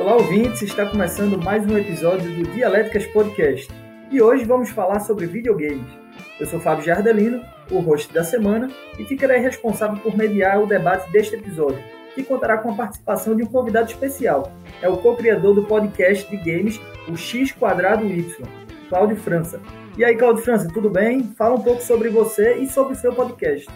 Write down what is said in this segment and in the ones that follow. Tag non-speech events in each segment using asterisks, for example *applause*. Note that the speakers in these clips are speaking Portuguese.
Olá, ouvintes! Está começando mais um episódio do Dialéticas Podcast. E hoje vamos falar sobre videogames. Eu sou Fábio Jardelino, o host da semana, e ficarei responsável por mediar o debate deste episódio, que contará com a participação de um convidado especial. É o co-criador do podcast de games, o X Quadrado Y, Cláudio França. E aí, Cláudio França, tudo bem? Fala um pouco sobre você e sobre o seu podcast.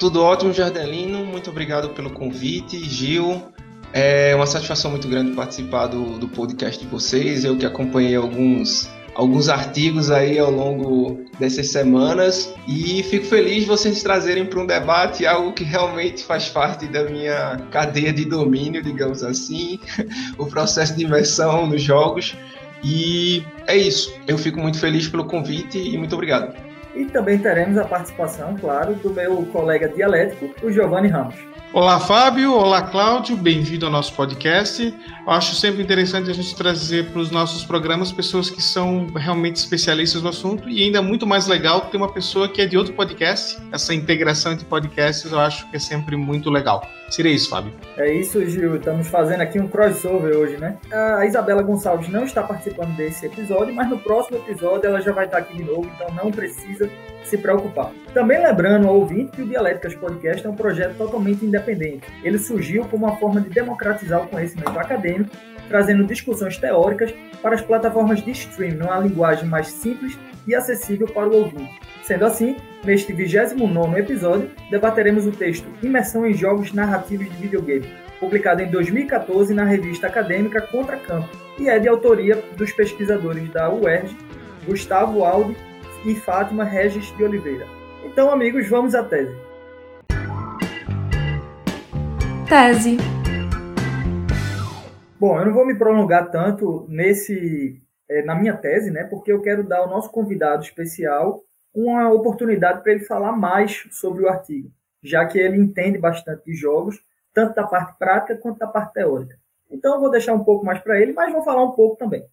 Tudo ótimo, Jardelino. Muito obrigado pelo convite, Gil. É uma satisfação muito grande participar do, do podcast de vocês. Eu que acompanhei alguns alguns artigos aí ao longo dessas semanas e fico feliz de vocês trazerem para um debate algo que realmente faz parte da minha cadeia de domínio, digamos assim, *laughs* o processo de imersão nos jogos. E é isso. Eu fico muito feliz pelo convite e muito obrigado. E também teremos a participação, claro, do meu colega dialético, o Giovanni Ramos. Olá, Fábio. Olá, Cláudio. Bem-vindo ao nosso podcast. Eu acho sempre interessante a gente trazer para os nossos programas pessoas que são realmente especialistas no assunto e ainda muito mais legal ter uma pessoa que é de outro podcast. Essa integração entre podcasts eu acho que é sempre muito legal. Seria isso, Fábio. É isso, Gil. Estamos fazendo aqui um crossover hoje, né? A Isabela Gonçalves não está participando desse episódio, mas no próximo episódio ela já vai estar aqui de novo, então não precisa se preocupar. Também lembrando ao ouvinte que o Dialéticas Podcast é um projeto totalmente independente. Ele surgiu como uma forma de democratizar o conhecimento acadêmico, trazendo discussões teóricas para as plataformas de streaming numa linguagem mais simples e acessível para o ouvinte. Sendo assim, neste 29 episódio, debateremos o texto Imersão em Jogos Narrativos de Videogame, publicado em 2014 na revista acadêmica Contra Campo, e é de autoria dos pesquisadores da UERJ, Gustavo Aldi e Fátima Regis de Oliveira. Então, amigos, vamos à tese. Tese. Bom, eu não vou me prolongar tanto nesse é, na minha tese, né? Porque eu quero dar ao nosso convidado especial uma oportunidade para ele falar mais sobre o artigo, já que ele entende bastante de jogos, tanto da parte prática quanto da parte teórica. Então eu vou deixar um pouco mais para ele, mas vou falar um pouco também.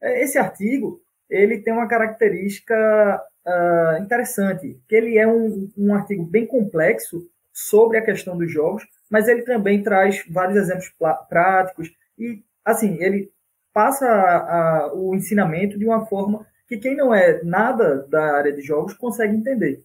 É, esse artigo ele tem uma característica uh, interessante, que ele é um, um artigo bem complexo sobre a questão dos jogos, mas ele também traz vários exemplos práticos e, assim, ele passa a, a, o ensinamento de uma forma que quem não é nada da área de jogos consegue entender.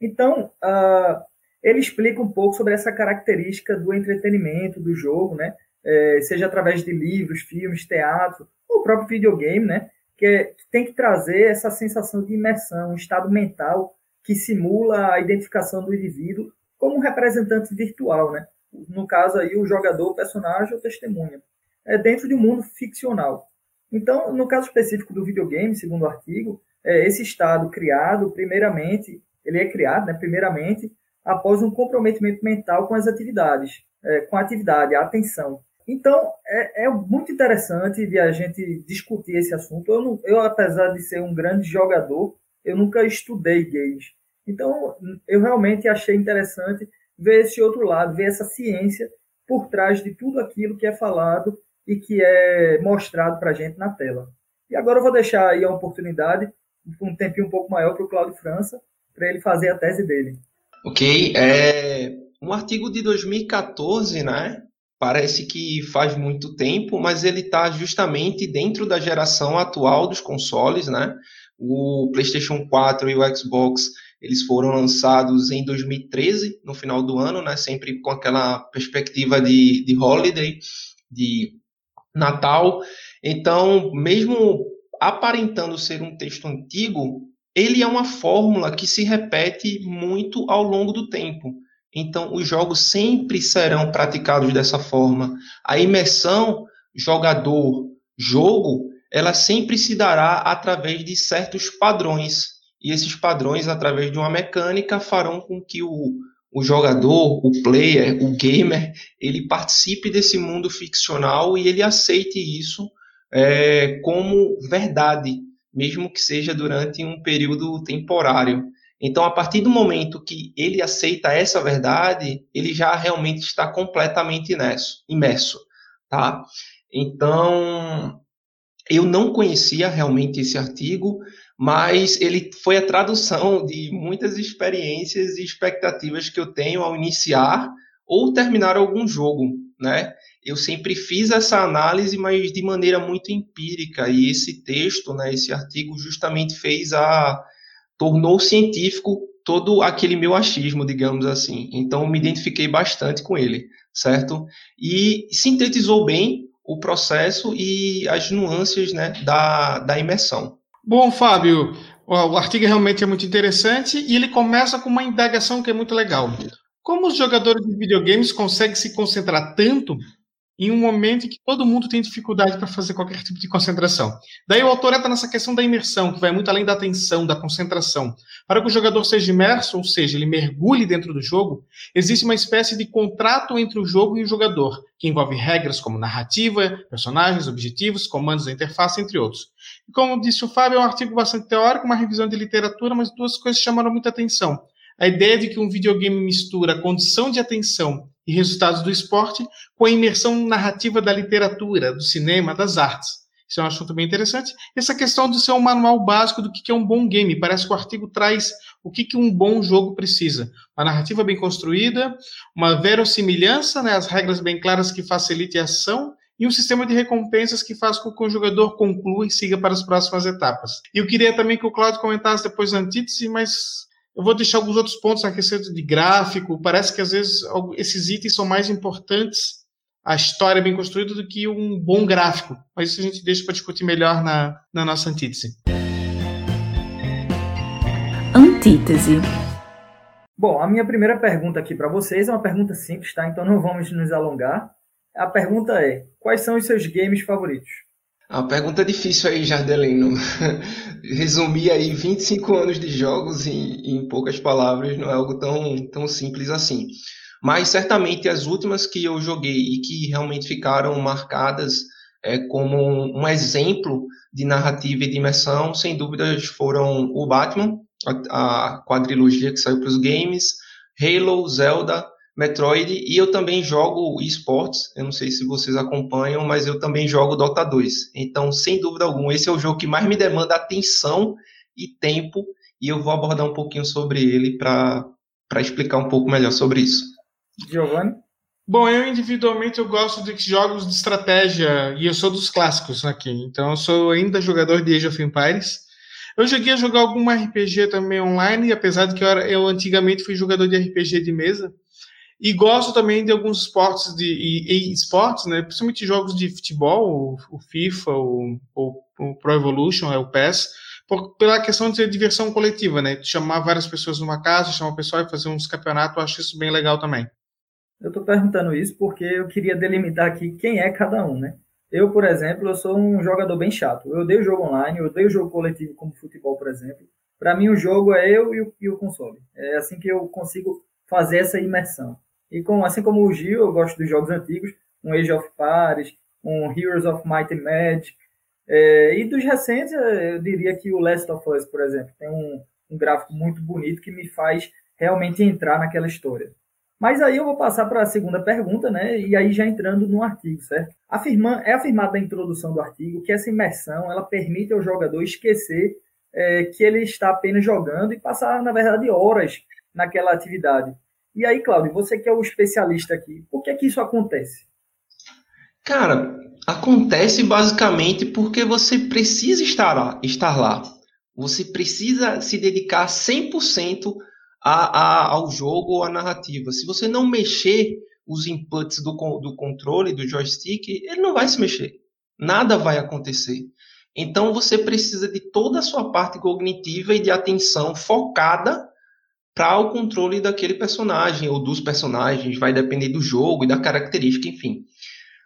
Então, uh, ele explica um pouco sobre essa característica do entretenimento do jogo, né? É, seja através de livros, filmes, teatro, ou próprio videogame, né? que, é, que tem que trazer essa sensação de imersão, um estado mental que simula a identificação do indivíduo como um representante virtual, né? No caso aí, o jogador, o personagem ou testemunha. É dentro de um mundo ficcional. Então, no caso específico do videogame, segundo o artigo, é esse estado criado, primeiramente, ele é criado, né, primeiramente, após um comprometimento mental com as atividades, é, com a atividade, a atenção. Então, é, é, muito interessante de a gente discutir esse assunto. Eu, não, eu, apesar de ser um grande jogador, eu nunca estudei games. Então, eu realmente achei interessante ver esse outro lado, ver essa ciência por trás de tudo aquilo que é falado e que é mostrado para a gente na tela. E agora eu vou deixar aí a oportunidade, um tempinho um pouco maior, para o Cláudio França, para ele fazer a tese dele. Ok, é um artigo de 2014, né? Parece que faz muito tempo, mas ele está justamente dentro da geração atual dos consoles, né? O PlayStation 4 e o Xbox eles foram lançados em 2013, no final do ano, né? Sempre com aquela perspectiva de, de holiday, de Natal. Então, mesmo aparentando ser um texto antigo, ele é uma fórmula que se repete muito ao longo do tempo. Então, os jogos sempre serão praticados dessa forma. A imersão jogador-jogo, ela sempre se dará através de certos padrões. E esses padrões, através de uma mecânica, farão com que o, o jogador, o player, o gamer, ele participe desse mundo ficcional e ele aceite isso é, como verdade, mesmo que seja durante um período temporário. Então, a partir do momento que ele aceita essa verdade, ele já realmente está completamente imerso, tá? Então, eu não conhecia realmente esse artigo, mas ele foi a tradução de muitas experiências e expectativas que eu tenho ao iniciar ou terminar algum jogo. né? Eu sempre fiz essa análise, mas de maneira muito empírica, e esse texto, né, esse artigo justamente fez a tornou científico todo aquele meu achismo, digamos assim. Então, me identifiquei bastante com ele, certo? E sintetizou bem o processo e as nuances né, da, da imersão. Bom, Fábio, o artigo realmente é muito interessante e ele começa com uma indagação que é muito legal. Como os jogadores de videogames conseguem se concentrar tanto em um momento em que todo mundo tem dificuldade para fazer qualquer tipo de concentração. Daí o autor entra nessa questão da imersão, que vai muito além da atenção, da concentração. Para que o jogador seja imerso, ou seja, ele mergulhe dentro do jogo, existe uma espécie de contrato entre o jogo e o jogador, que envolve regras como narrativa, personagens, objetivos, comandos da interface, entre outros. E como disse o Fábio, é um artigo bastante teórico, uma revisão de literatura, mas duas coisas chamaram muita atenção. A ideia de que um videogame mistura condição de atenção e resultados do esporte com a imersão narrativa da literatura, do cinema, das artes. Isso é um assunto bem interessante. Essa questão de ser um manual básico do que é um bom game. Parece que o artigo traz o que um bom jogo precisa. Uma narrativa bem construída, uma verossimilhança, né, as regras bem claras que facilitem a ação e um sistema de recompensas que faz com que o jogador conclua e siga para as próximas etapas. E eu queria também que o Claudio comentasse depois a antítese, mas eu vou deixar alguns outros pontos a respeito de gráfico. Parece que às vezes esses itens são mais importantes, a história bem construída, do que um bom gráfico. Mas isso a gente deixa para discutir melhor na, na nossa antítese. Antítese. Bom, a minha primeira pergunta aqui para vocês é uma pergunta simples, tá? Então não vamos nos alongar. A pergunta é: quais são os seus games favoritos? A pergunta é difícil aí, Jardelino. *laughs* Resumir aí 25 anos de jogos em, em poucas palavras não é algo tão, tão simples assim. Mas certamente as últimas que eu joguei e que realmente ficaram marcadas é, como um exemplo de narrativa e de imersão, sem dúvidas foram o Batman, a, a quadrilogia que saiu para os games, Halo, Zelda Metroid e eu também jogo esportes. Eu não sei se vocês acompanham, mas eu também jogo Dota 2. Então, sem dúvida alguma, esse é o jogo que mais me demanda atenção e tempo e eu vou abordar um pouquinho sobre ele para explicar um pouco melhor sobre isso. Giovanni? Bom, eu individualmente eu gosto de jogos de estratégia e eu sou dos clássicos aqui. Então, eu sou ainda jogador de Age of Empires. Eu cheguei a jogar algum RPG também online, apesar de que eu, era, eu antigamente fui jogador de RPG de mesa. E gosto também de alguns esportes de e, e esportes, né? Principalmente jogos de futebol, o, o FIFA, o, o, o, Pro Evolution, é o PES, por, pela questão de diversão coletiva, né? Chamar várias pessoas numa casa, chamar o pessoal e fazer uns campeonatos, eu acho isso bem legal também. Eu estou perguntando isso porque eu queria delimitar aqui quem é cada um, né? Eu, por exemplo, eu sou um jogador bem chato. Eu odeio jogo online, eu odeio jogo coletivo como futebol, por exemplo. Para mim, o jogo é eu e o, e o console. É assim que eu consigo fazer essa imersão. E com, assim como o Gil, eu gosto dos jogos antigos, um Age of Paris, um Heroes of Might and Magic. É, e dos recentes, eu diria que o Last of Us, por exemplo, tem um, um gráfico muito bonito que me faz realmente entrar naquela história. Mas aí eu vou passar para a segunda pergunta, né? E aí já entrando no artigo, certo? Afirma, é afirmado na introdução do artigo que essa imersão ela permite ao jogador esquecer é, que ele está apenas jogando e passar, na verdade, horas naquela atividade. E aí, Cláudio, você que é o especialista aqui, por que é que isso acontece? Cara, acontece basicamente porque você precisa estar lá. Estar lá. Você precisa se dedicar 100% a, a, ao jogo ou à narrativa. Se você não mexer os inputs do, do controle, do joystick, ele não vai se mexer. Nada vai acontecer. Então você precisa de toda a sua parte cognitiva e de atenção focada para o controle daquele personagem ou dos personagens, vai depender do jogo e da característica, enfim.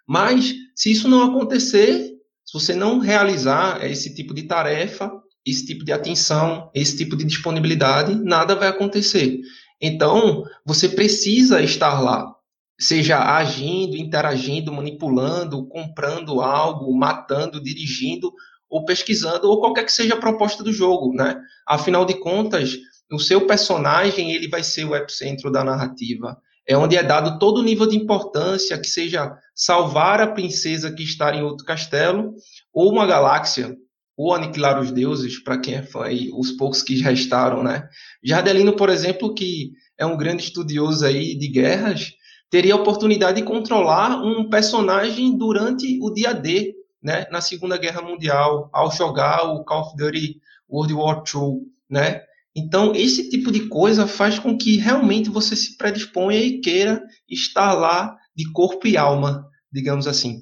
Mas se isso não acontecer, se você não realizar esse tipo de tarefa, esse tipo de atenção, esse tipo de disponibilidade, nada vai acontecer. Então, você precisa estar lá, seja agindo, interagindo, manipulando, comprando algo, matando, dirigindo ou pesquisando ou qualquer que seja a proposta do jogo, né? Afinal de contas, o seu personagem ele vai ser o epicentro da narrativa. É onde é dado todo o nível de importância, que seja salvar a princesa que está em outro castelo, ou uma galáxia, ou aniquilar os deuses, para quem é fã, e os poucos que restaram, né? Jardelino, por exemplo, que é um grande estudioso aí de guerras, teria a oportunidade de controlar um personagem durante o dia D, né, na Segunda Guerra Mundial, ao jogar o Call of Duty World War II, né? Então, esse tipo de coisa faz com que realmente você se predisponha e queira estar lá de corpo e alma, digamos assim.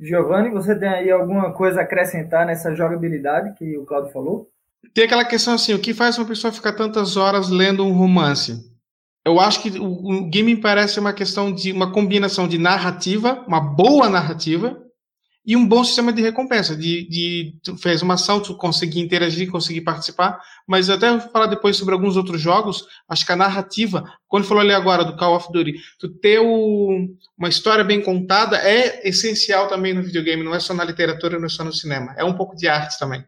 Giovanni, você tem aí alguma coisa a acrescentar nessa jogabilidade que o Claudio falou? Tem aquela questão assim, o que faz uma pessoa ficar tantas horas lendo um romance? Eu acho que o, o game parece uma questão de uma combinação de narrativa, uma boa narrativa, e um bom sistema de recompensa, de, de tu fez uma ação, tu conseguir interagir, conseguir participar, mas até vou falar depois sobre alguns outros jogos, acho que a narrativa, quando falou ali agora do Call of Duty, tu ter o, uma história bem contada é essencial também no videogame, não é só na literatura, não é só no cinema, é um pouco de arte também.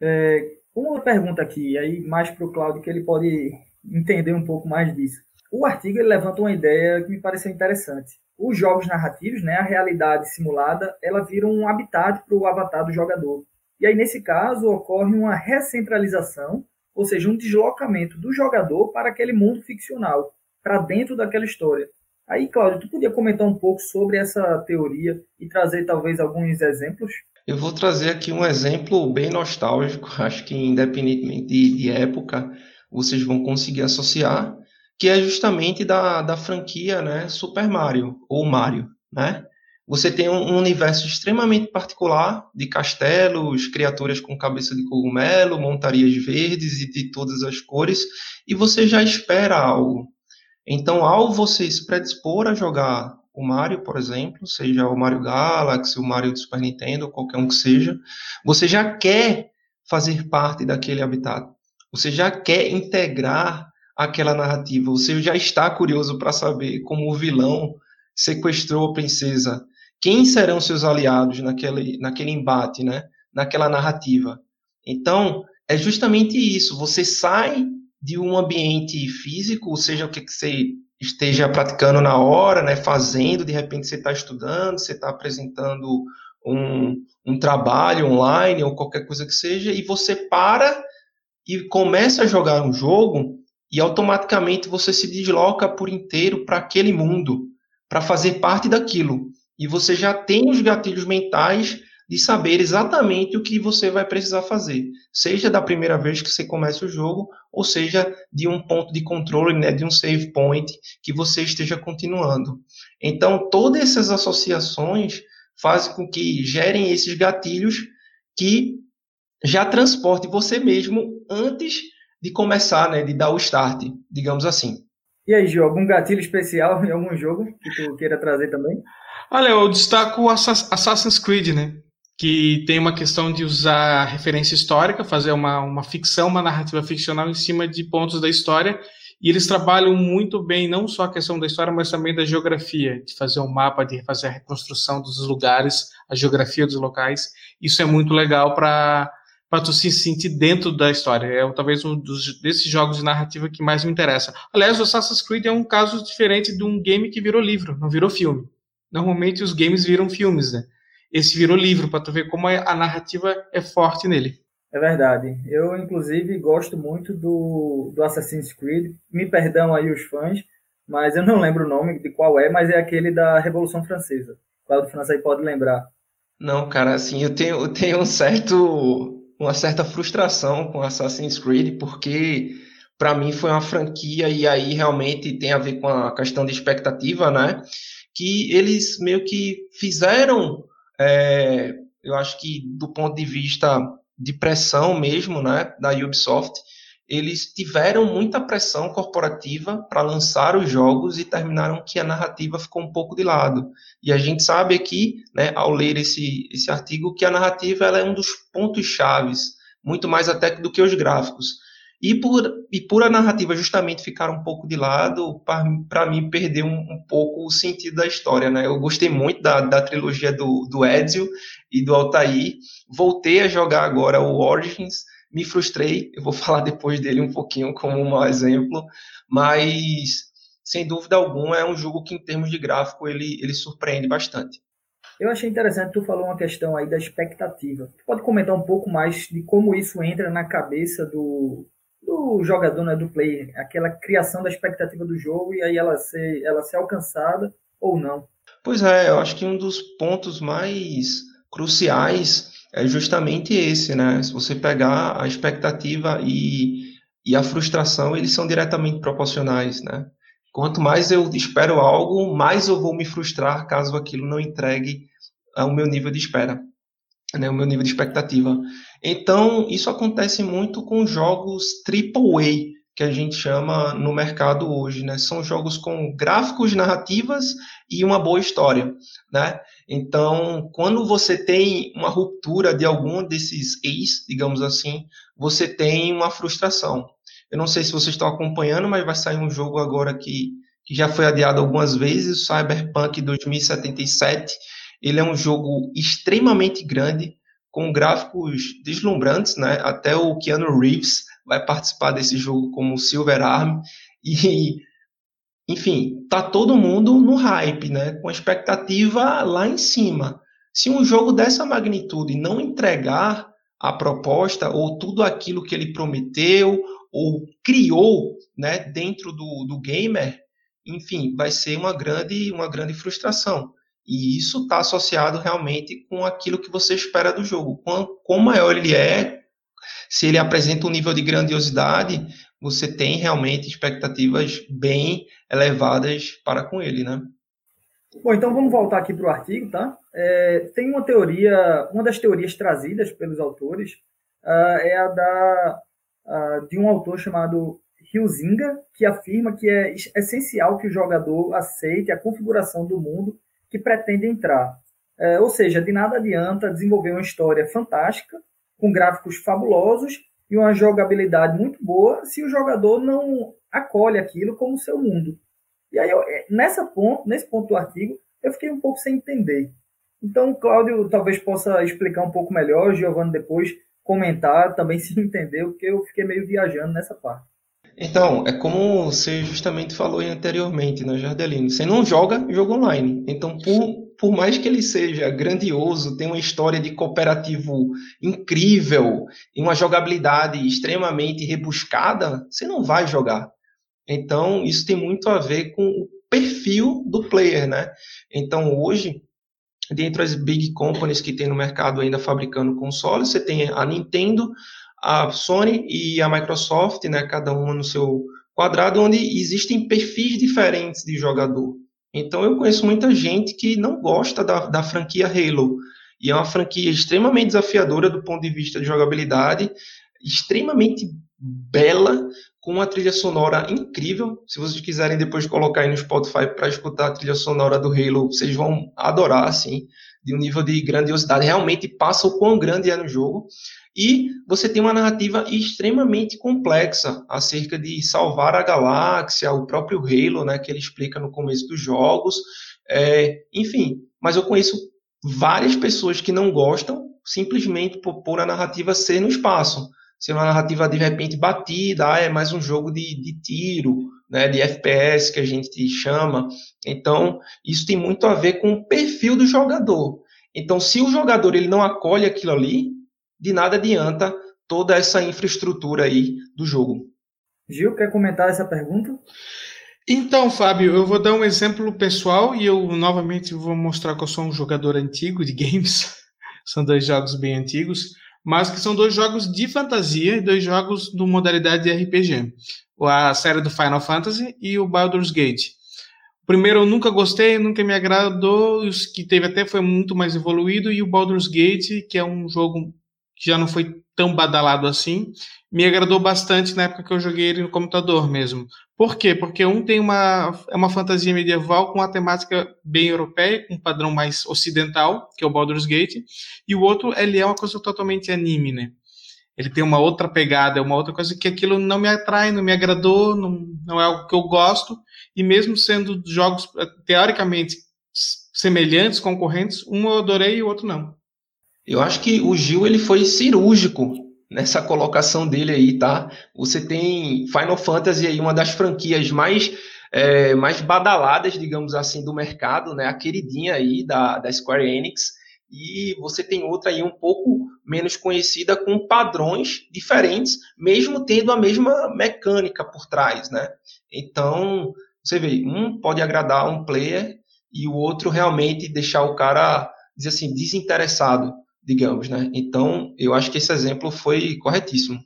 É, uma pergunta aqui, aí mais para o Claudio, que ele pode entender um pouco mais disso. O artigo levanta uma ideia que me pareceu interessante os jogos narrativos, né, a realidade simulada, ela vira um habitat para o avatar do jogador. E aí, nesse caso, ocorre uma recentralização, ou seja, um deslocamento do jogador para aquele mundo ficcional, para dentro daquela história. Aí, Cláudio, tu podia comentar um pouco sobre essa teoria e trazer talvez alguns exemplos? Eu vou trazer aqui um exemplo bem nostálgico, acho que independentemente de, de época, vocês vão conseguir associar, que é justamente da, da franquia né, Super Mario, ou Mario. Né? Você tem um universo extremamente particular de castelos, criaturas com cabeça de cogumelo, montarias verdes e de todas as cores, e você já espera algo. Então, ao você se predispor a jogar o Mario, por exemplo, seja o Mario Galaxy, o Mario do Super Nintendo, qualquer um que seja, você já quer fazer parte daquele habitat. Você já quer integrar aquela narrativa. Você já está curioso para saber como o vilão sequestrou a princesa. Quem serão seus aliados naquele, naquele embate, né? naquela narrativa? Então, é justamente isso. Você sai de um ambiente físico, seja o que você esteja praticando na hora, né, fazendo, de repente você está estudando, você está apresentando um, um trabalho online ou qualquer coisa que seja, e você para e começa a jogar um jogo e automaticamente você se desloca por inteiro para aquele mundo, para fazer parte daquilo. E você já tem os gatilhos mentais de saber exatamente o que você vai precisar fazer, seja da primeira vez que você começa o jogo, ou seja de um ponto de controle, né, de um save point que você esteja continuando. Então, todas essas associações fazem com que gerem esses gatilhos que já transporte você mesmo antes de começar, né, de dar o start, digamos assim. E aí, Gil, algum gatilho especial *laughs* em algum jogo que tu queira trazer também? Olha, eu destaco o Assassin's Creed, né? Que tem uma questão de usar referência histórica, fazer uma, uma ficção, uma narrativa ficcional em cima de pontos da história. E eles trabalham muito bem, não só a questão da história, mas também da geografia, de fazer um mapa, de fazer a reconstrução dos lugares, a geografia dos locais. Isso é muito legal para para tu se sentir dentro da história. É talvez um dos, desses jogos de narrativa que mais me interessa. Aliás, o Assassin's Creed é um caso diferente de um game que virou livro, não virou filme. Normalmente os games viram filmes, né? Esse virou livro, para tu ver como a narrativa é forte nele. É verdade. Eu, inclusive, gosto muito do, do Assassin's Creed. Me perdão aí os fãs, mas eu não lembro o nome de qual é, mas é aquele da Revolução Francesa. Qual do França aí pode lembrar? Não, cara, assim, eu tenho, eu tenho um certo uma certa frustração com Assassin's Creed, porque para mim foi uma franquia e aí realmente tem a ver com a questão de expectativa, né? Que eles meio que fizeram, é, eu acho que do ponto de vista de pressão mesmo, né, da Ubisoft, eles tiveram muita pressão corporativa para lançar os jogos e terminaram que a narrativa ficou um pouco de lado. E a gente sabe aqui, né, ao ler esse, esse artigo, que a narrativa é um dos pontos chaves, muito mais até do que os gráficos. E por, e por a narrativa justamente ficar um pouco de lado, para mim perdeu um, um, pouco o sentido da história. Né? Eu gostei muito da, da trilogia do, do Ezio e do Altair. Voltei a jogar agora o Origins, me frustrei, eu vou *laughs* falar depois dele um pouquinho como um exemplo, mas sem dúvida alguma é um jogo que em termos de gráfico ele, ele surpreende bastante. Eu achei interessante, tu falou uma questão aí da expectativa. Tu pode comentar um pouco mais de como isso entra na cabeça do, do jogador, né, do player, aquela criação da expectativa do jogo e aí ela ser, ela ser alcançada ou não. Pois é, eu acho que um dos pontos mais cruciais é justamente esse, né? Se você pegar a expectativa e, e a frustração, eles são diretamente proporcionais, né? Quanto mais eu espero algo, mais eu vou me frustrar caso aquilo não entregue ao meu nível de espera, né? O meu nível de expectativa. Então, isso acontece muito com jogos AAA, que a gente chama no mercado hoje, né? São jogos com gráficos, narrativas e uma boa história, né? Então, quando você tem uma ruptura de algum desses ex, digamos assim, você tem uma frustração. Eu não sei se vocês estão acompanhando, mas vai sair um jogo agora que, que já foi adiado algumas vezes, o Cyberpunk 2077. Ele é um jogo extremamente grande, com gráficos deslumbrantes, né? Até o Keanu Reeves vai participar desse jogo como Silver Arm *laughs* e enfim, tá todo mundo no hype, né? Com a expectativa lá em cima. Se um jogo dessa magnitude não entregar a proposta ou tudo aquilo que ele prometeu ou criou, né, dentro do, do gamer, enfim, vai ser uma grande, uma grande frustração. E isso está associado realmente com aquilo que você espera do jogo. Quão, quão maior ele é, se ele apresenta um nível de grandiosidade, você tem realmente expectativas bem elevadas para com ele, né? Bom, então vamos voltar aqui para o artigo, tá? É, tem uma teoria, uma das teorias trazidas pelos autores uh, é a da uh, de um autor chamado Hilzinga, que afirma que é essencial que o jogador aceite a configuração do mundo que pretende entrar. É, ou seja, de nada adianta desenvolver uma história fantástica, com gráficos fabulosos e uma jogabilidade muito boa, se o jogador não acolhe aquilo como seu mundo. E aí, eu, é, nessa ponto, nesse ponto do artigo, eu fiquei um pouco sem entender. Então, o Cláudio talvez possa explicar um pouco melhor, Giovanni depois comentar também *laughs* se entendeu, porque eu fiquei meio viajando nessa parte. Então, é como você justamente falou anteriormente, né, Jardelino? Você não joga jogo online. Então, por, por mais que ele seja grandioso, tenha uma história de cooperativo incrível e uma jogabilidade extremamente rebuscada, você não vai jogar. Então, isso tem muito a ver com o perfil do player, né? Então, hoje, dentro das big companies que tem no mercado ainda fabricando consoles, você tem a Nintendo, a Sony e a Microsoft, né, cada uma no seu quadrado, onde existem perfis diferentes de jogador. Então eu conheço muita gente que não gosta da, da franquia Halo, e é uma franquia extremamente desafiadora do ponto de vista de jogabilidade, extremamente bela, com uma trilha sonora incrível. Se vocês quiserem depois colocar aí no Spotify para escutar a trilha sonora do Halo, vocês vão adorar, assim, de um nível de grandiosidade. Realmente passa o quão grande é no jogo. E você tem uma narrativa extremamente complexa acerca de salvar a galáxia, o próprio Halo, né, que ele explica no começo dos jogos. É, enfim, mas eu conheço várias pessoas que não gostam simplesmente por, por a narrativa ser no espaço. Ser uma narrativa de repente batida, ah, é mais um jogo de, de tiro, né, de FPS que a gente chama. Então, isso tem muito a ver com o perfil do jogador. Então, se o jogador ele não acolhe aquilo ali, de nada adianta toda essa infraestrutura aí do jogo. Gil, quer comentar essa pergunta? Então, Fábio, eu vou dar um exemplo pessoal e eu novamente vou mostrar que eu sou um jogador antigo de *laughs* games. são dois jogos bem antigos, mas que são dois jogos de fantasia e dois jogos do modalidade de RPG. A série do Final Fantasy e o Baldur's Gate. O primeiro eu nunca gostei, nunca me agradou, os que teve até foi muito mais evoluído, e o Baldur's Gate, que é um jogo que já não foi tão badalado assim, me agradou bastante na época que eu joguei ele no computador mesmo. Por quê? Porque um tem uma, é uma fantasia medieval com uma temática bem europeia, com um padrão mais ocidental, que é o Baldur's Gate, e o outro ele é uma coisa totalmente anime, né? Ele tem uma outra pegada, é uma outra coisa que aquilo não me atrai, não me agradou, não, não é algo que eu gosto, e mesmo sendo jogos teoricamente semelhantes, concorrentes, um eu adorei e o outro não. Eu acho que o Gil ele foi cirúrgico nessa colocação dele aí, tá? Você tem Final Fantasy aí, uma das franquias mais é, mais badaladas, digamos assim, do mercado, né? A queridinha aí da, da Square Enix. e você tem outra aí um pouco menos conhecida com padrões diferentes, mesmo tendo a mesma mecânica por trás, né? Então, você vê, um pode agradar um player e o outro realmente deixar o cara, dizer assim, desinteressado, digamos, né? Então, eu acho que esse exemplo foi corretíssimo.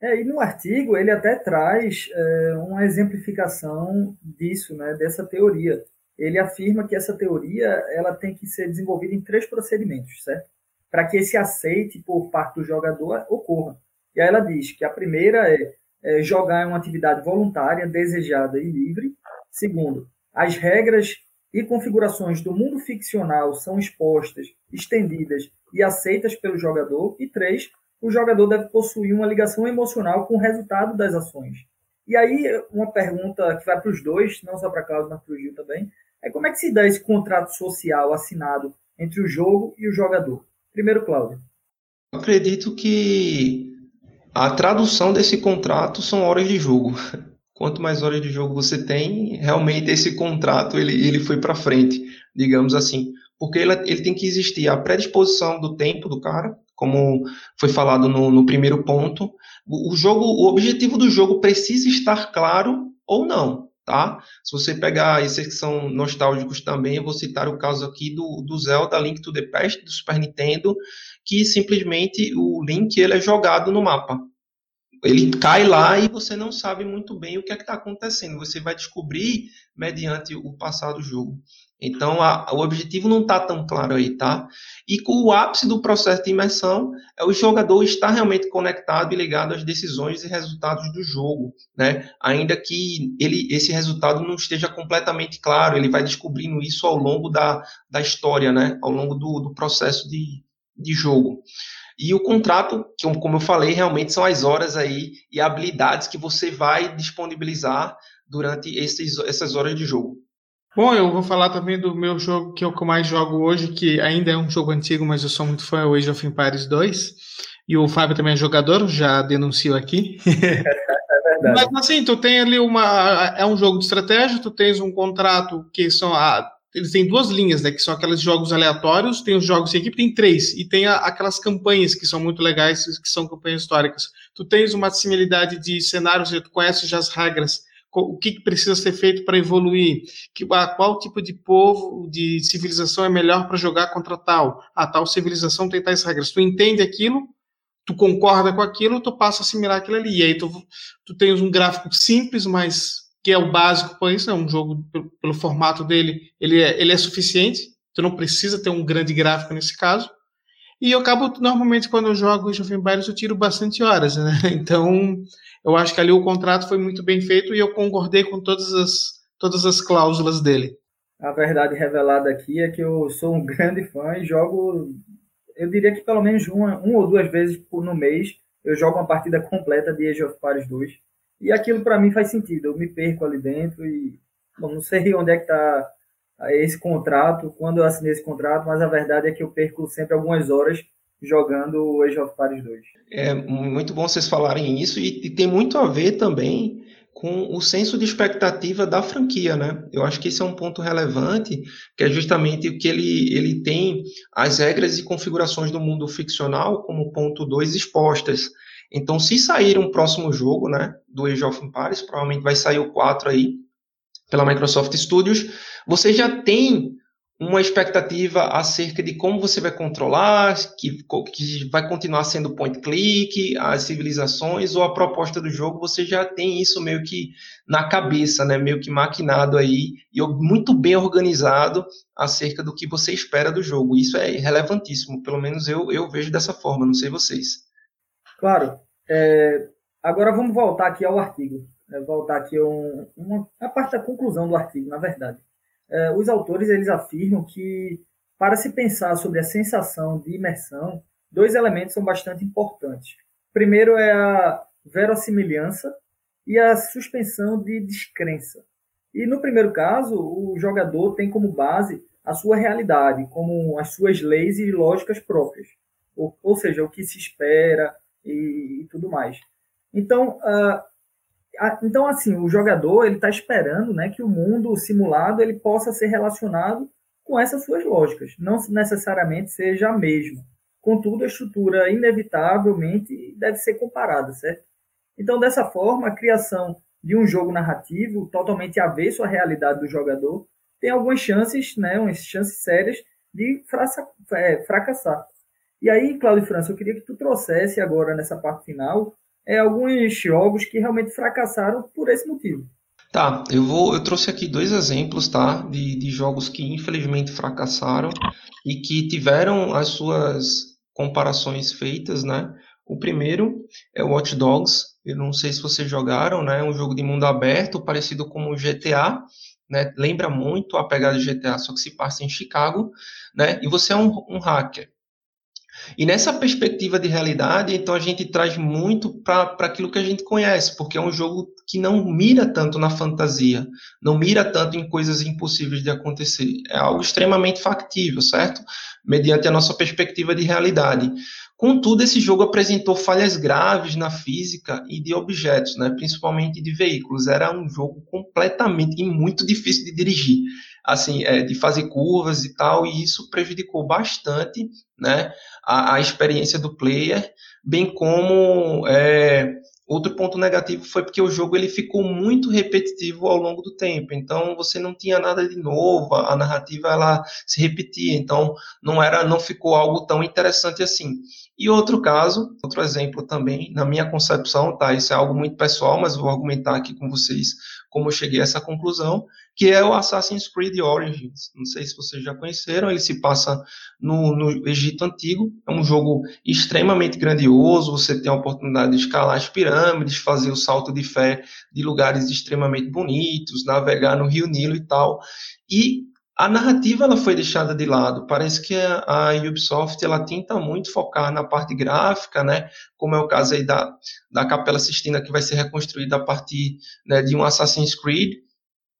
É, e no artigo ele até traz é, uma exemplificação disso, né, dessa teoria. Ele afirma que essa teoria ela tem que ser desenvolvida em três procedimentos, certo? Para que esse aceite por parte do jogador ocorra. E aí ela diz que a primeira é, é jogar em uma atividade voluntária, desejada e livre. Segundo, as regras e configurações do mundo ficcional são expostas, estendidas e aceitas pelo jogador. E três, o jogador deve possuir uma ligação emocional com o resultado das ações. E aí, uma pergunta que vai para os dois, não só para Cláudio, mas para o Gil também, é como é que se dá esse contrato social assinado entre o jogo e o jogador? Primeiro, Cláudio. Acredito que a tradução desse contrato são horas de jogo. Quanto mais horas de jogo você tem, realmente esse contrato ele, ele foi para frente, digamos assim. Porque ele, ele tem que existir a predisposição do tempo do cara, como foi falado no, no primeiro ponto. O, o jogo, o objetivo do jogo precisa estar claro ou não, tá? Se você pegar esses que são nostálgicos também, eu vou citar o caso aqui do, do Zelda Link to the Past do Super Nintendo, que simplesmente o Link ele é jogado no mapa. Ele cai lá e você não sabe muito bem o que é está acontecendo. Você vai descobrir mediante o passar do jogo. Então, a, o objetivo não está tão claro aí, tá? E com o ápice do processo de imersão é o jogador estar realmente conectado e ligado às decisões e resultados do jogo, né? Ainda que ele, esse resultado não esteja completamente claro, ele vai descobrindo isso ao longo da, da história, né? Ao longo do, do processo de, de jogo. E o contrato, que como eu falei, realmente são as horas aí e habilidades que você vai disponibilizar durante esses, essas horas de jogo. Bom, eu vou falar também do meu jogo que eu mais jogo hoje, que ainda é um jogo antigo, mas eu sou muito fã, é o Age of Empires 2. E o Fábio também é jogador, já denuncio aqui. *laughs* É mas assim, tu tem ali uma. É um jogo de estratégia, tu tens um contrato que são. Ah, eles têm duas linhas, né? Que são aqueles jogos aleatórios, tem os jogos de equipe, tem três, e tem a, aquelas campanhas que são muito legais, que são campanhas históricas. Tu tens uma similaridade de cenários, tu conheces já as regras o que precisa ser feito para evoluir, que, qual tipo de povo, de civilização é melhor para jogar contra tal, a tal civilização tem tais regras. Tu entende aquilo, tu concorda com aquilo, tu passa a assimilar aquilo ali. E aí tu, tu tens um gráfico simples, mas que é o básico para isso, é um jogo pelo, pelo, formato dele, ele é, ele é suficiente, tu não precisa ter um grande gráfico nesse caso. E eu acabo, normalmente, quando eu jogo Age of Empires, eu tiro bastante horas, né? *laughs* Então, eu acho que ali o contrato foi muito bem feito e eu concordei com todas as, todas as cláusulas dele. A verdade revelada aqui é que eu sou um *laughs* grande fã e jogo, eu diria que pelo menos uma, uma ou duas vezes no mês eu jogo uma partida completa de Age of Empires 2. E aquilo para mim faz sentido, eu me perco ali dentro e bom, não sei onde é que está esse contrato, quando eu assinei esse contrato, mas a verdade é que eu perco sempre algumas horas jogando o Age of Empires 2. É muito bom vocês falarem isso e, e, tem muito a ver também com o senso de expectativa da franquia, né? Eu acho que esse é um ponto relevante, que é justamente o que ele, ele tem as regras e configurações do mundo ficcional como ponto 2 expostas. Então, se sair um próximo jogo, né, do Age of Empires, provavelmente vai sair o 4 aí, pela Microsoft Studios, você já tem uma expectativa acerca de como você vai controlar, que, que vai continuar sendo point click, as civilizações ou a proposta do jogo, você já tem isso meio que na cabeça, né, meio que maquinado aí e muito bem organizado acerca do que você espera do jogo. Isso é relevantíssimo, pelo menos eu, eu vejo dessa forma, não sei vocês. Claro. É, agora vamos voltar aqui ao artigo, né, voltar aqui um, uma, a parte da conclusão do artigo, na verdade é, os autores eles afirmam que para se pensar sobre a sensação de imersão, dois elementos são bastante importantes. Primeiro é a verossimilhança e a suspensão de descrença. E no primeiro caso, o jogador tem como base a sua realidade, como as suas leis e lógicas próprias, ou, ou seja, o que se espera e, e tudo mais. Então, uh, então, assim, o jogador ele está esperando né, que o mundo simulado ele possa ser relacionado com essas suas lógicas, não necessariamente seja a mesma. Contudo, a estrutura inevitavelmente deve ser comparada, certo? Então, dessa forma, a criação de um jogo narrativo totalmente avesso à realidade do jogador tem algumas chances, né, umas chances sérias de é, fracassar. E aí, Cláudio França, eu queria que tu trouxesse agora nessa parte final é, alguns jogos que realmente fracassaram por esse motivo. Tá, eu vou, eu trouxe aqui dois exemplos, tá, de, de jogos que infelizmente fracassaram e que tiveram as suas comparações feitas, né? O primeiro é o Watch Dogs. Eu não sei se vocês jogaram, né? É um jogo de mundo aberto, parecido com o GTA, né? Lembra muito a pegada de GTA, só que se passa em Chicago, né? E você é um, um hacker. E nessa perspectiva de realidade, então a gente traz muito para aquilo que a gente conhece, porque é um jogo que não mira tanto na fantasia, não mira tanto em coisas impossíveis de acontecer. É algo extremamente factível, certo? Mediante a nossa perspectiva de realidade. Contudo, esse jogo apresentou falhas graves na física e de objetos, né, principalmente de veículos. Era um jogo completamente e muito difícil de dirigir, assim, é, de fazer curvas e tal, e isso prejudicou bastante né, a, a experiência do player, bem como é, Outro ponto negativo foi porque o jogo ele ficou muito repetitivo ao longo do tempo. Então você não tinha nada de novo, a narrativa ela se repetia. Então não era, não ficou algo tão interessante assim. E outro caso, outro exemplo também, na minha concepção, tá? Isso é algo muito pessoal, mas vou argumentar aqui com vocês como eu cheguei a essa conclusão, que é o Assassin's Creed Origins. Não sei se vocês já conheceram, ele se passa no, no Egito Antigo. É um jogo extremamente grandioso, você tem a oportunidade de escalar as pirâmides, fazer o salto de fé de lugares extremamente bonitos, navegar no Rio Nilo e tal. E a narrativa ela foi deixada de lado. Parece que a, Ubisoft ela tenta muito focar na parte gráfica, né? Como é o caso aí da, da Capela Sistina que vai ser reconstruída a partir né, de um Assassin's Creed,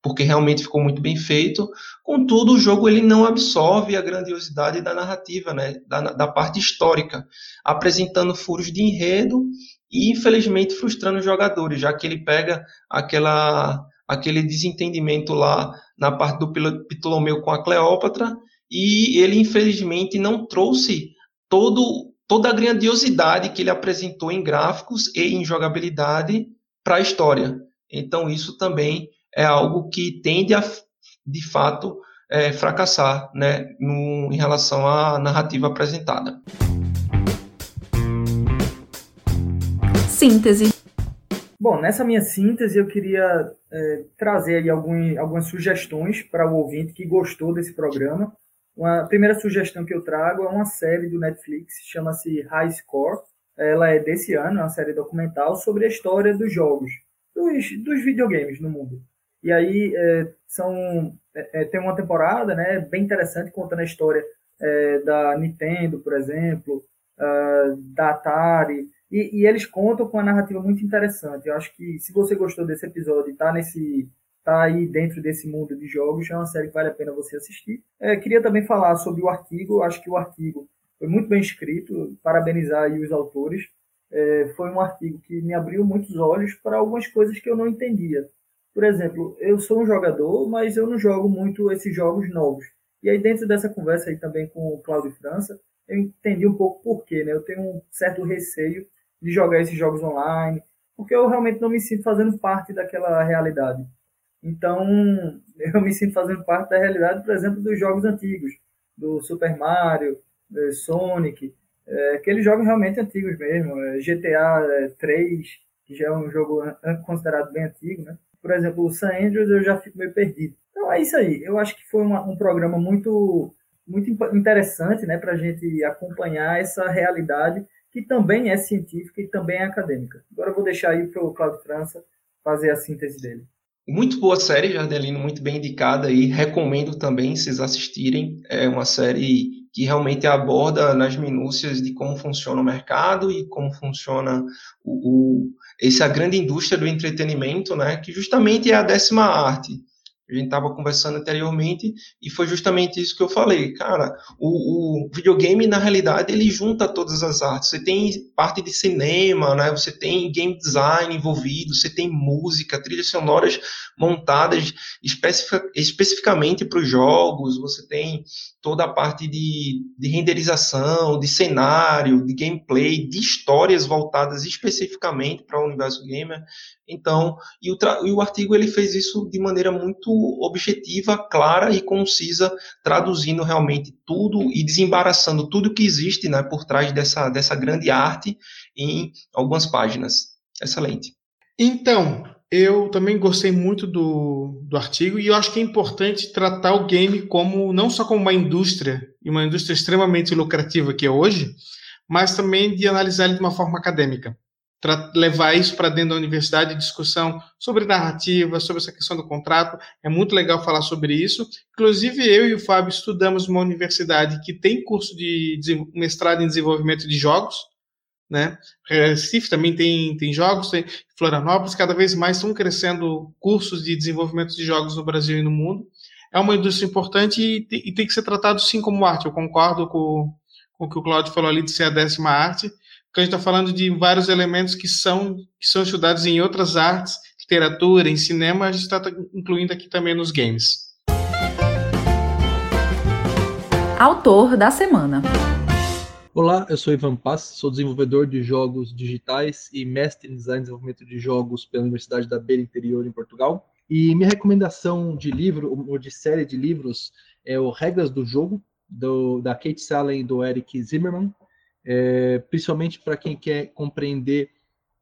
porque realmente ficou muito bem feito. Contudo, o jogo ele não absorve a grandiosidade da narrativa, né? Da, da parte histórica, apresentando furos de enredo e infelizmente frustrando os jogadores, já que ele pega aquela aquele desentendimento lá na parte do Ptolomeu com a Cleópatra, e ele infelizmente não trouxe todo, toda a grandiosidade que ele apresentou em gráficos e em jogabilidade para a história. Então isso também é algo que tende a, de fato, é, fracassar né, no, em relação à narrativa apresentada. Síntese. Bom, nessa minha síntese eu queria é, trazer algum, algumas sugestões para o ouvinte que gostou desse programa. Uma primeira sugestão que eu trago é uma série do Netflix, chama-se High Score. Ela é desse ano, é uma série documental sobre a história dos jogos, dos, dos videogames no mundo. E aí é, são é, é tem uma temporada, né, bem interessante contando a história é, da Nintendo, por exemplo, uh, da Atari, e, e, eles contam com uma narrativa muito interessante. Eu acho que se você gostou desse episódio e tá nesse tá aí dentro desse mundo de jogos, é uma série que vale a pena você assistir. É, queria também falar sobre o artigo. Eu acho que o artigo foi muito bem escrito. Parabenizar aí os autores. É, foi um artigo que me abriu muitos olhos para algumas coisas que eu não entendia. Por exemplo, eu sou um jogador, mas eu não jogo muito esses jogos novos. E aí dentro dessa conversa aí também com o Cláudio França, eu entendi um pouco por quê, né? Eu tenho um certo receio de jogar esses jogos online, porque eu realmente não me sinto fazendo parte daquela realidade. Então, *laughs* eu me sinto fazendo parte da realidade, por exemplo, dos jogos antigos, do Super Mario, Sonic, é, aqueles jogos realmente antigos mesmo, é, GTA 3, que já é um jogo considerado bem antigo, né? Por exemplo, o San Andreas eu já fico meio perdido. Então é isso aí. Eu acho que foi uma, um programa muito muito interessante né, para a gente acompanhar essa realidade que também é científica e também é acadêmica. Agora eu vou deixar aí para o Claudio França fazer a síntese dele. Muito boa série, Jardelino, muito bem indicada e recomendo também vocês assistirem. É uma série que realmente aborda nas minúcias de como funciona o mercado e como funciona o, o essa grande indústria do entretenimento, né, que justamente é a décima arte. A gente estava conversando anteriormente e foi justamente isso que eu falei. Cara, o, o, videogame, na realidade, ele junta todas as artes. Você tem parte de cinema, né? você tem game design envolvido, você tem música, trilhas sonoras montadas especific, especificamente para os jogos, você tem toda a parte de, de renderização, de cenário, de gameplay, de histórias voltadas especificamente para o universo gamer. Então, e o, e o artigo ele fez isso de maneira muito objetiva, clara e concisa, traduzindo realmente tudo e desembaraçando tudo que existe né, por trás dessa, dessa grande arte em algumas páginas. Excelente. Então, eu também gostei muito do, do artigo e eu acho que é importante tratar o game como não só como uma indústria, e uma indústria extremamente lucrativa que é hoje, mas também de analisar ele de uma forma acadêmica levar isso para dentro da universidade, discussão sobre narrativa, sobre essa questão do contrato. É muito legal falar sobre isso. Inclusive, eu e o Fábio estudamos uma universidade que tem curso de mestrado em desenvolvimento de jogos. Né? Recife também tem, tem jogos, tem Florianópolis, cada vez mais estão crescendo cursos de desenvolvimento de jogos no Brasil e no mundo. É uma indústria importante e, e tem que ser tratado sim como arte. Eu concordo com, com o que o Claudio falou ali de ser a décima arte porque a gente está falando de vários elementos que são, que são estudados em outras artes, literatura, em cinema, a gente está incluindo aqui também nos games. Autor da semana. Olá, eu sou Ivan Paz, sou desenvolvedor de jogos digitais e mestre em design e desenvolvimento de jogos pela Universidade da Beira Interior, em Portugal. E minha recomendação de livro, ou de série de livros, é o Regras do Jogo, do, da Kate Salen e do Eric Zimmerman é, principalmente para quem quer compreender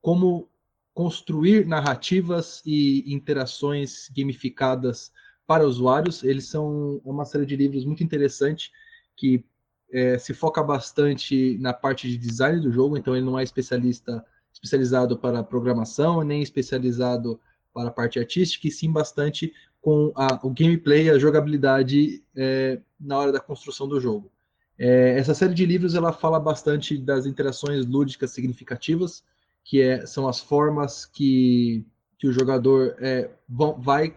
como construir narrativas e interações gamificadas para usuários. Eles são uma série de livros muito interessante que é, se foca bastante na parte de design do jogo, então ele não é especialista especializado para programação, nem especializado para a parte artística, e sim bastante com a, o gameplay, a jogabilidade é, na hora da construção do jogo. É, essa série de livros ela fala bastante das interações lúdicas significativas, que é, são as formas que, que o jogador é, vão, vai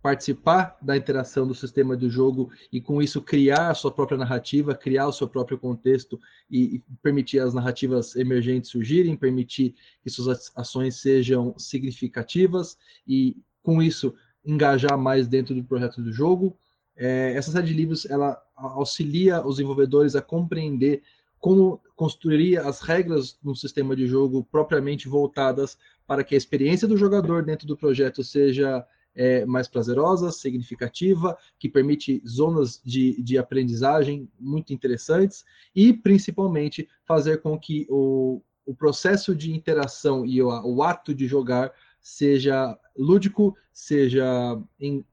participar da interação do sistema do jogo e com isso criar a sua própria narrativa, criar o seu próprio contexto e, e permitir as narrativas emergentes surgirem, permitir que suas ações sejam significativas e com isso engajar mais dentro do projeto do jogo. É, essa série de livros ela auxilia os desenvolvedores a compreender como construir as regras no sistema de jogo propriamente voltadas para que a experiência do jogador dentro do projeto seja é, mais prazerosa, significativa, que permite zonas de, de aprendizagem muito interessantes e, principalmente, fazer com que o, o processo de interação e o, o ato de jogar seja lúdico, seja em,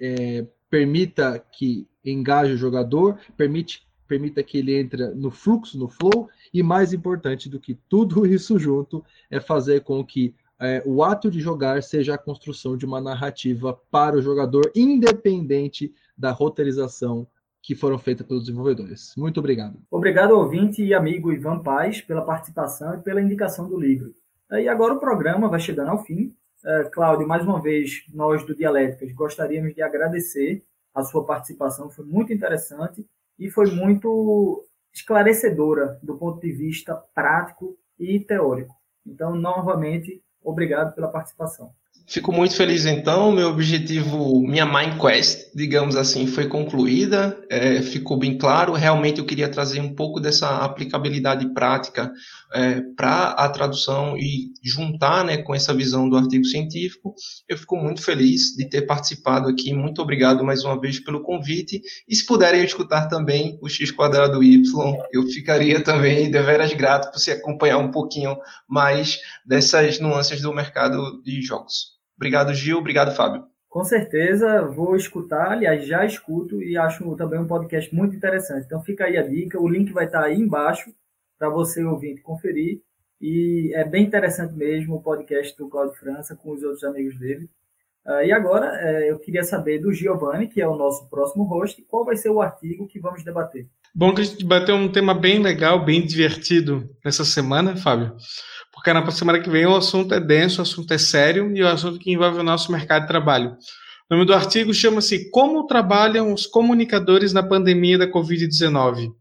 é, permita que engaje o jogador, permite, permita que ele entre no fluxo, no flow, e mais importante do que tudo *laughs* isso junto é fazer com que é, o ato de jogar seja a construção de uma narrativa para o jogador, independente da roteirização que foram feitas pelos desenvolvedores. Muito obrigado. Obrigado, ouvinte e amigo Ivan Paz, pela participação e pela indicação do livro. E agora o programa vai chegando ao fim. Uh, Cláudio, mais uma vez, nós do Dialéticas gostaríamos de agradecer a sua participação, foi muito interessante e foi muito esclarecedora do ponto de vista prático e teórico. Então, novamente, obrigado pela participação. Fico muito feliz então. Meu objetivo, minha Mind Quest, digamos assim, foi concluída. É, ficou bem claro. Realmente eu queria trazer um pouco dessa aplicabilidade prática é, para a tradução e juntar né, com essa visão do artigo científico. Eu fico muito feliz de ter participado aqui. Muito obrigado mais uma vez pelo convite. E se puderem escutar também o X quadrado Y, eu ficaria também deveras grato por se acompanhar um pouquinho mais dessas nuances do mercado de jogos. Obrigado, Gil. Obrigado, Fábio. Com certeza vou escutar, aliás, já escuto e acho também um podcast muito interessante. Então fica aí a dica, o link vai estar aí embaixo para você ouvir e conferir. E é bem interessante mesmo o podcast do Claudio França com os outros amigos dele. Uh, e agora uh, eu queria saber do Giovanni, que é o nosso próximo host, qual vai ser o artigo que vamos debater. Bom que a gente debateu um tema bem legal, bem divertido nessa semana, Fábio. Porque na semana que vem o assunto é denso, o assunto é sério e o assunto que envolve o nosso mercado de trabalho. O nome do artigo chama-se Como Trabalham os Comunicadores na Pandemia da Covid-19.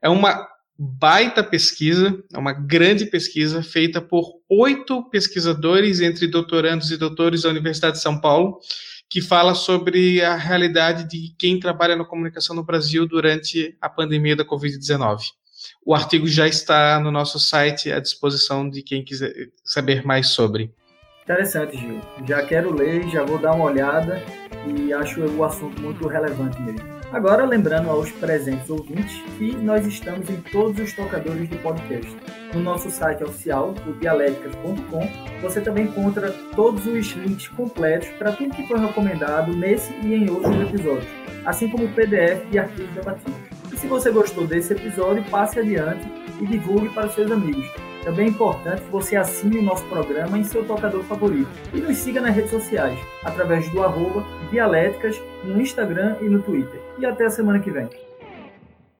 É uma baita pesquisa, é uma grande pesquisa feita por oito pesquisadores, entre doutorandos e doutores da Universidade de São Paulo, que fala sobre a realidade de quem trabalha na comunicação no Brasil durante a pandemia da Covid-19. O artigo já está no nosso site à disposição de quem quiser saber mais sobre. Interessante, Gil. Já quero ler, já vou dar uma olhada e acho o assunto muito relevante mesmo. Agora, lembrando aos presentes ouvintes que nós estamos em todos os tocadores de podcast. No nosso site oficial, o dialéticas.com, você também encontra todos os links completos para tudo que foi recomendado nesse e em outros episódios, assim como o PDF e artigos debatidos. Se você gostou desse episódio, passe adiante e divulgue para seus amigos. Também é importante que você assine o nosso programa em seu tocador favorito e nos siga nas redes sociais, através do arroba Dialéticas no Instagram e no Twitter. E até a semana que vem.